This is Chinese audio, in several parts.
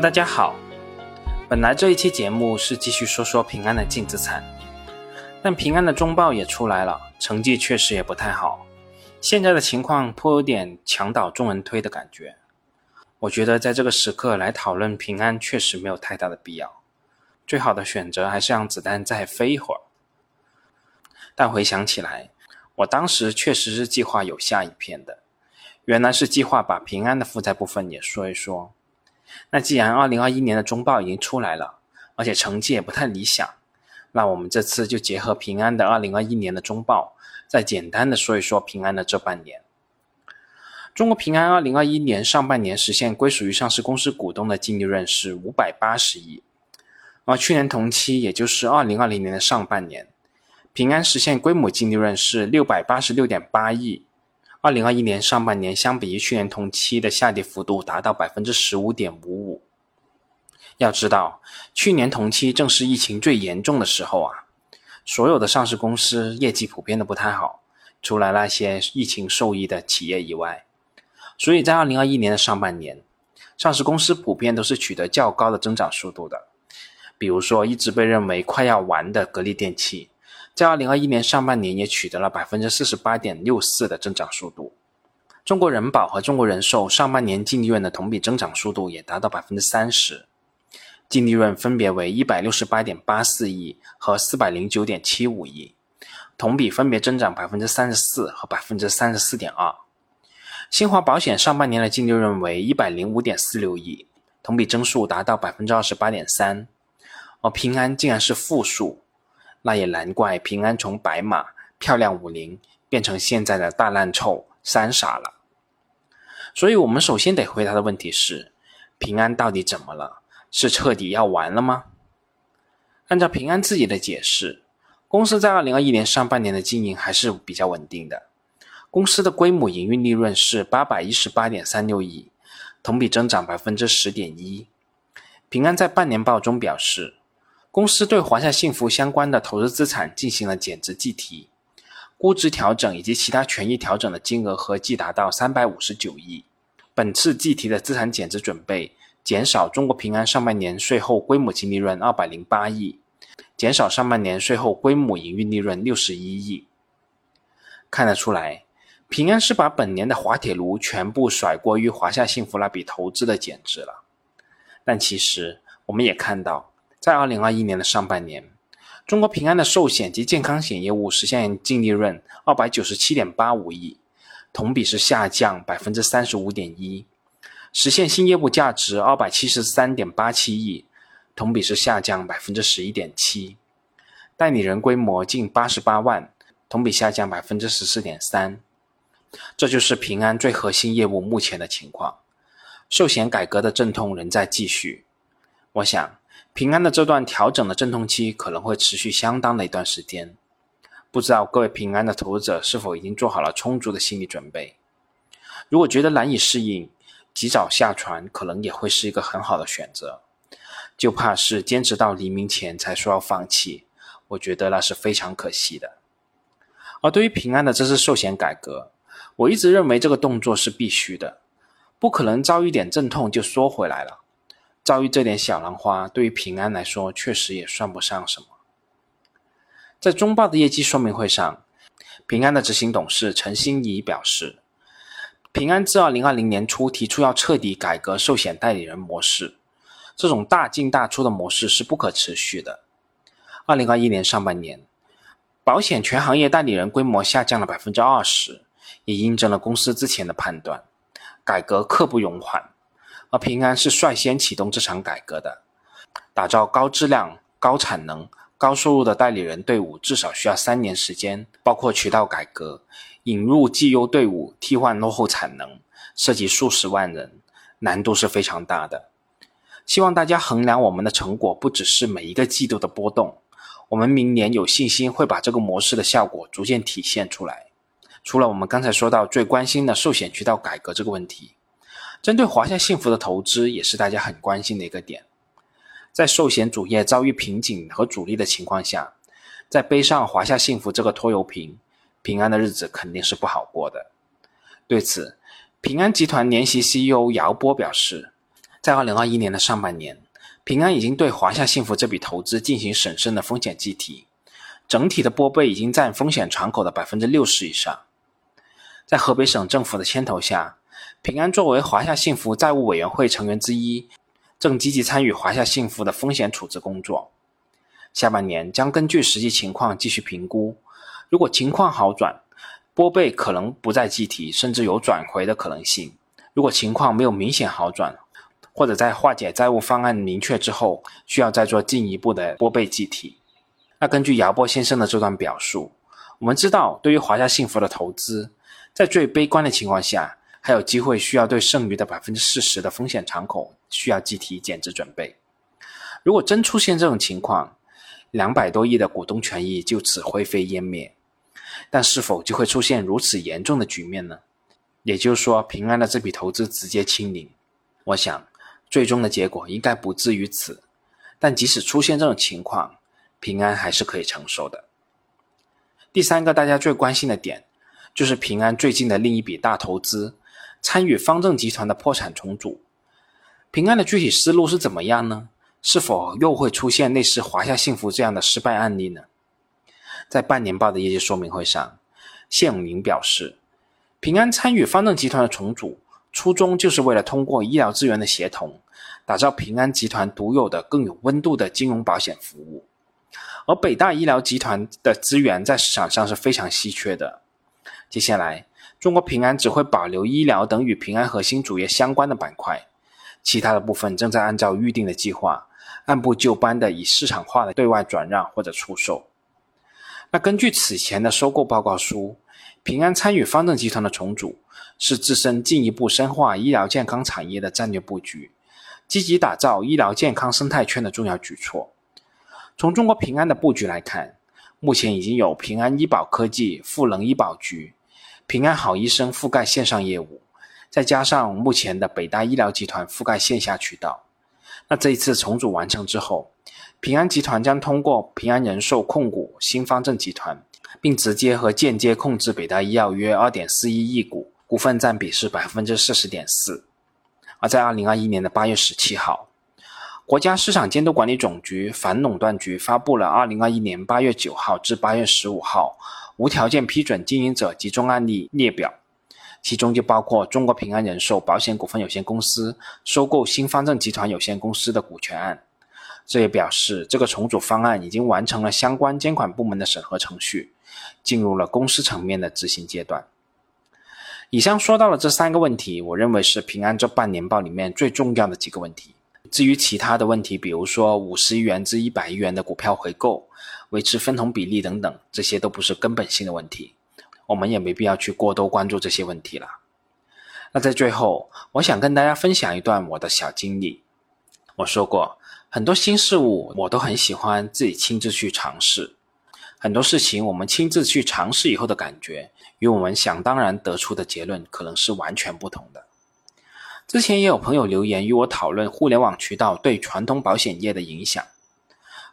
大家好。本来这一期节目是继续说说平安的净资产，但平安的中报也出来了，成绩确实也不太好。现在的情况颇有点墙倒众人推的感觉。我觉得在这个时刻来讨论平安，确实没有太大的必要。最好的选择还是让子弹再飞一会儿。但回想起来，我当时确实是计划有下一篇的，原来是计划把平安的负债部分也说一说。那既然二零二一年的中报已经出来了，而且成绩也不太理想，那我们这次就结合平安的二零二一年的中报，再简单的说一说平安的这半年。中国平安二零二一年上半年实现归属于上市公司股东的净利润是五百八十亿，而去年同期，也就是二零二零年的上半年，平安实现规模净利润是六百八十六点八亿。二零二一年上半年相比于去年同期的下跌幅度达到百分之十五点五五。要知道，去年同期正是疫情最严重的时候啊，所有的上市公司业绩普遍的不太好，除了那些疫情受益的企业以外。所以在二零二一年的上半年，上市公司普遍都是取得较高的增长速度的。比如说，一直被认为快要完的格力电器，在二零二一年上半年也取得了百分之四十八点六四的增长速度。中国人保和中国人寿上半年净利润的同比增长速度也达到百分之三十，净利润分别为一百六十八点八四亿和四百零九点七五亿，同比分别增长百分之三十四和百分之三十四点二。新华保险上半年的净利润为一百零五点四六亿，同比增速达到百分之二十八点三，而平安竟然是负数，那也难怪平安从白马漂亮五零变成现在的大烂臭三傻了。所以，我们首先得回答的问题是：平安到底怎么了？是彻底要完了吗？按照平安自己的解释，公司在二零二一年上半年的经营还是比较稳定的。公司的规模营运利润是八百一十八点三六亿，同比增长百分之十点一。平安在半年报中表示，公司对华夏幸福相关的投资资产进行了减值计提，估值调整以及其他权益调整的金额合计达到三百五十九亿。本次计提的资产减值准备减少中国平安上半年税后规模净利润二百零八亿，减少上半年税后规模营运利润六十一亿。看得出来。平安是把本年的滑铁卢全部甩锅于华夏幸福那笔投资的减值了，但其实我们也看到，在二零二一年的上半年，中国平安的寿险及健康险业务实现净利润二百九十七点八五亿，同比是下降百分之三十五点一，实现新业务价值二百七十三点八七亿，同比是下降百分之十一点七，代理人规模近八十八万，同比下降百分之十四点三。这就是平安最核心业务目前的情况，寿险改革的阵痛仍在继续。我想，平安的这段调整的阵痛期可能会持续相当的一段时间。不知道各位平安的投资者是否已经做好了充足的心理准备？如果觉得难以适应，及早下船可能也会是一个很好的选择。就怕是坚持到黎明前才说要放弃，我觉得那是非常可惜的。而对于平安的这次寿险改革，我一直认为这个动作是必须的，不可能遭遇点阵痛就缩回来了。遭遇这点小浪花，对于平安来说确实也算不上什么。在中报的业绩说明会上，平安的执行董事陈欣怡表示，平安自二零二零年初提出要彻底改革寿险代理人模式，这种大进大出的模式是不可持续的。二零二一年上半年，保险全行业代理人规模下降了百分之二十。也印证了公司之前的判断，改革刻不容缓，而平安是率先启动这场改革的。打造高质量、高产能、高收入的代理人队伍，至少需要三年时间，包括渠道改革、引入绩优队伍、替换落后产能，涉及数十万人，难度是非常大的。希望大家衡量我们的成果，不只是每一个季度的波动，我们明年有信心会把这个模式的效果逐渐体现出来。除了我们刚才说到最关心的寿险渠道改革这个问题，针对华夏幸福的投资也是大家很关心的一个点。在寿险主业遭遇瓶颈和阻力的情况下，再背上华夏幸福这个拖油瓶，平安的日子肯定是不好过的。对此，平安集团联席 CEO 姚波表示，在二零二一年的上半年，平安已经对华夏幸福这笔投资进行审慎的风险计提，整体的拨备已经占风险敞口的百分之六十以上。在河北省政府的牵头下，平安作为华夏幸福债务委员会成员之一，正积极参与华夏幸福的风险处置工作。下半年将根据实际情况继续评估，如果情况好转，拨备可能不再计提，甚至有转回的可能性；如果情况没有明显好转，或者在化解债务方案明确之后，需要再做进一步的拨备计提。那根据姚波先生的这段表述，我们知道，对于华夏幸福的投资，在最悲观的情况下，还有机会需要对剩余的百分之四十的风险敞口需要计提减值准备。如果真出现这种情况，两百多亿的股东权益就此灰飞烟灭。但是否就会出现如此严重的局面呢？也就是说，平安的这笔投资直接清零？我想。最终的结果应该不至于此，但即使出现这种情况，平安还是可以承受的。第三个大家最关心的点，就是平安最近的另一笔大投资——参与方正集团的破产重组。平安的具体思路是怎么样呢？是否又会出现类似华夏幸福这样的失败案例呢？在半年报的业绩说明会上，谢永明表示，平安参与方正集团的重组。初衷就是为了通过医疗资源的协同，打造平安集团独有的、更有温度的金融保险服务。而北大医疗集团的资源在市场上是非常稀缺的。接下来，中国平安只会保留医疗等与平安核心主业相关的板块，其他的部分正在按照预定的计划，按部就班的以市场化的对外转让或者出售。那根据此前的收购报告书，平安参与方正集团的重组。是自身进一步深化医疗健康产业的战略布局，积极打造医疗健康生态圈的重要举措。从中国平安的布局来看，目前已经有平安医保科技、赋能医保局、平安好医生覆盖线上业务，再加上目前的北大医疗集团覆盖线下渠道。那这一次重组完成之后，平安集团将通过平安人寿控股新方正集团，并直接和间接控制北大医药约二点四一亿股。股份占比是百分之四十点四，而在二零二一年的八月十七号，国家市场监督管理总局反垄断局发布了二零二一年八月九号至八月十五号无条件批准经营者集中案例列表，其中就包括中国平安人寿保险股份有限公司收购新方正集团有限公司的股权案。这也表示，这个重组方案已经完成了相关监管部门的审核程序，进入了公司层面的执行阶段。以上说到了这三个问题，我认为是平安这半年报里面最重要的几个问题。至于其他的问题，比如说五十亿元至一百亿元的股票回购、维持分红比例等等，这些都不是根本性的问题，我们也没必要去过多关注这些问题了。那在最后，我想跟大家分享一段我的小经历。我说过，很多新事物我都很喜欢自己亲自去尝试。很多事情我们亲自去尝试以后的感觉，与我们想当然得出的结论可能是完全不同的。之前也有朋友留言与我讨论互联网渠道对传统保险业的影响，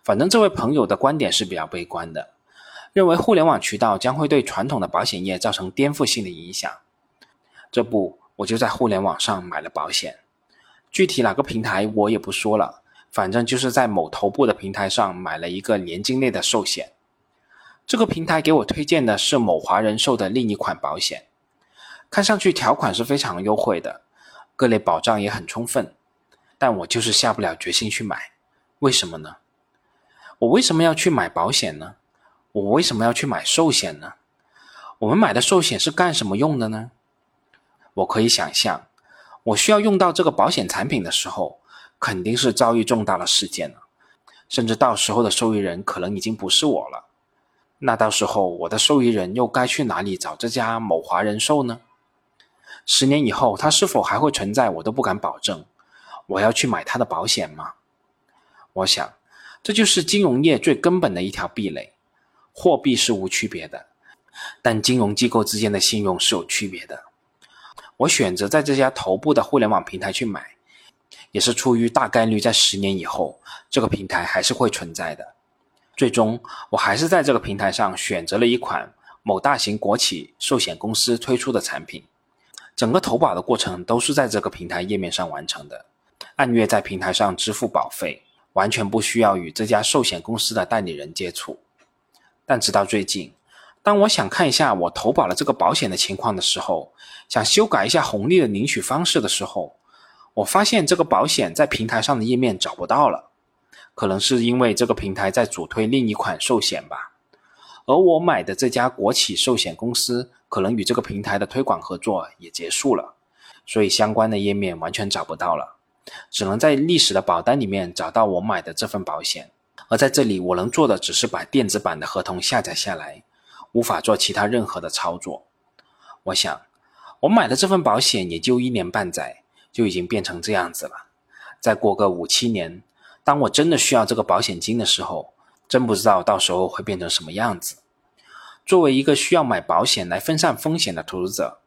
反正这位朋友的观点是比较悲观的，认为互联网渠道将会对传统的保险业造成颠覆性的影响。这不，我就在互联网上买了保险，具体哪个平台我也不说了，反正就是在某头部的平台上买了一个年金类的寿险。这个平台给我推荐的是某华人寿的另一款保险，看上去条款是非常优惠的，各类保障也很充分，但我就是下不了决心去买，为什么呢？我为什么要去买保险呢？我为什么要去买寿险呢？我们买的寿险是干什么用的呢？我可以想象，我需要用到这个保险产品的时候，肯定是遭遇重大的事件了，甚至到时候的受益人可能已经不是我了。那到时候我的受益人又该去哪里找这家某华人寿呢？十年以后它是否还会存在，我都不敢保证。我要去买它的保险吗？我想，这就是金融业最根本的一条壁垒。货币是无区别的，但金融机构之间的信用是有区别的。我选择在这家头部的互联网平台去买，也是出于大概率在十年以后，这个平台还是会存在的。最终，我还是在这个平台上选择了一款某大型国企寿险公司推出的产品，整个投保的过程都是在这个平台页面上完成的。按月在平台上支付保费，完全不需要与这家寿险公司的代理人接触。但直到最近，当我想看一下我投保了这个保险的情况的时候，想修改一下红利的领取方式的时候，我发现这个保险在平台上的页面找不到了。可能是因为这个平台在主推另一款寿险吧，而我买的这家国企寿险公司可能与这个平台的推广合作也结束了，所以相关的页面完全找不到了，只能在历史的保单里面找到我买的这份保险。而在这里，我能做的只是把电子版的合同下载下来，无法做其他任何的操作。我想，我买的这份保险也就一年半载，就已经变成这样子了。再过个五七年。当我真的需要这个保险金的时候，真不知道到时候会变成什么样子。作为一个需要买保险来分散风险的投资者，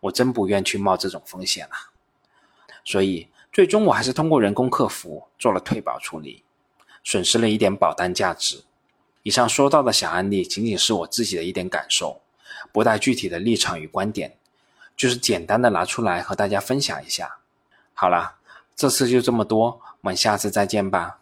我真不愿去冒这种风险啊。所以最终我还是通过人工客服做了退保处理，损失了一点保单价值。以上说到的小案例仅仅是我自己的一点感受，不带具体的立场与观点，就是简单的拿出来和大家分享一下。好了，这次就这么多。我们下次再见吧。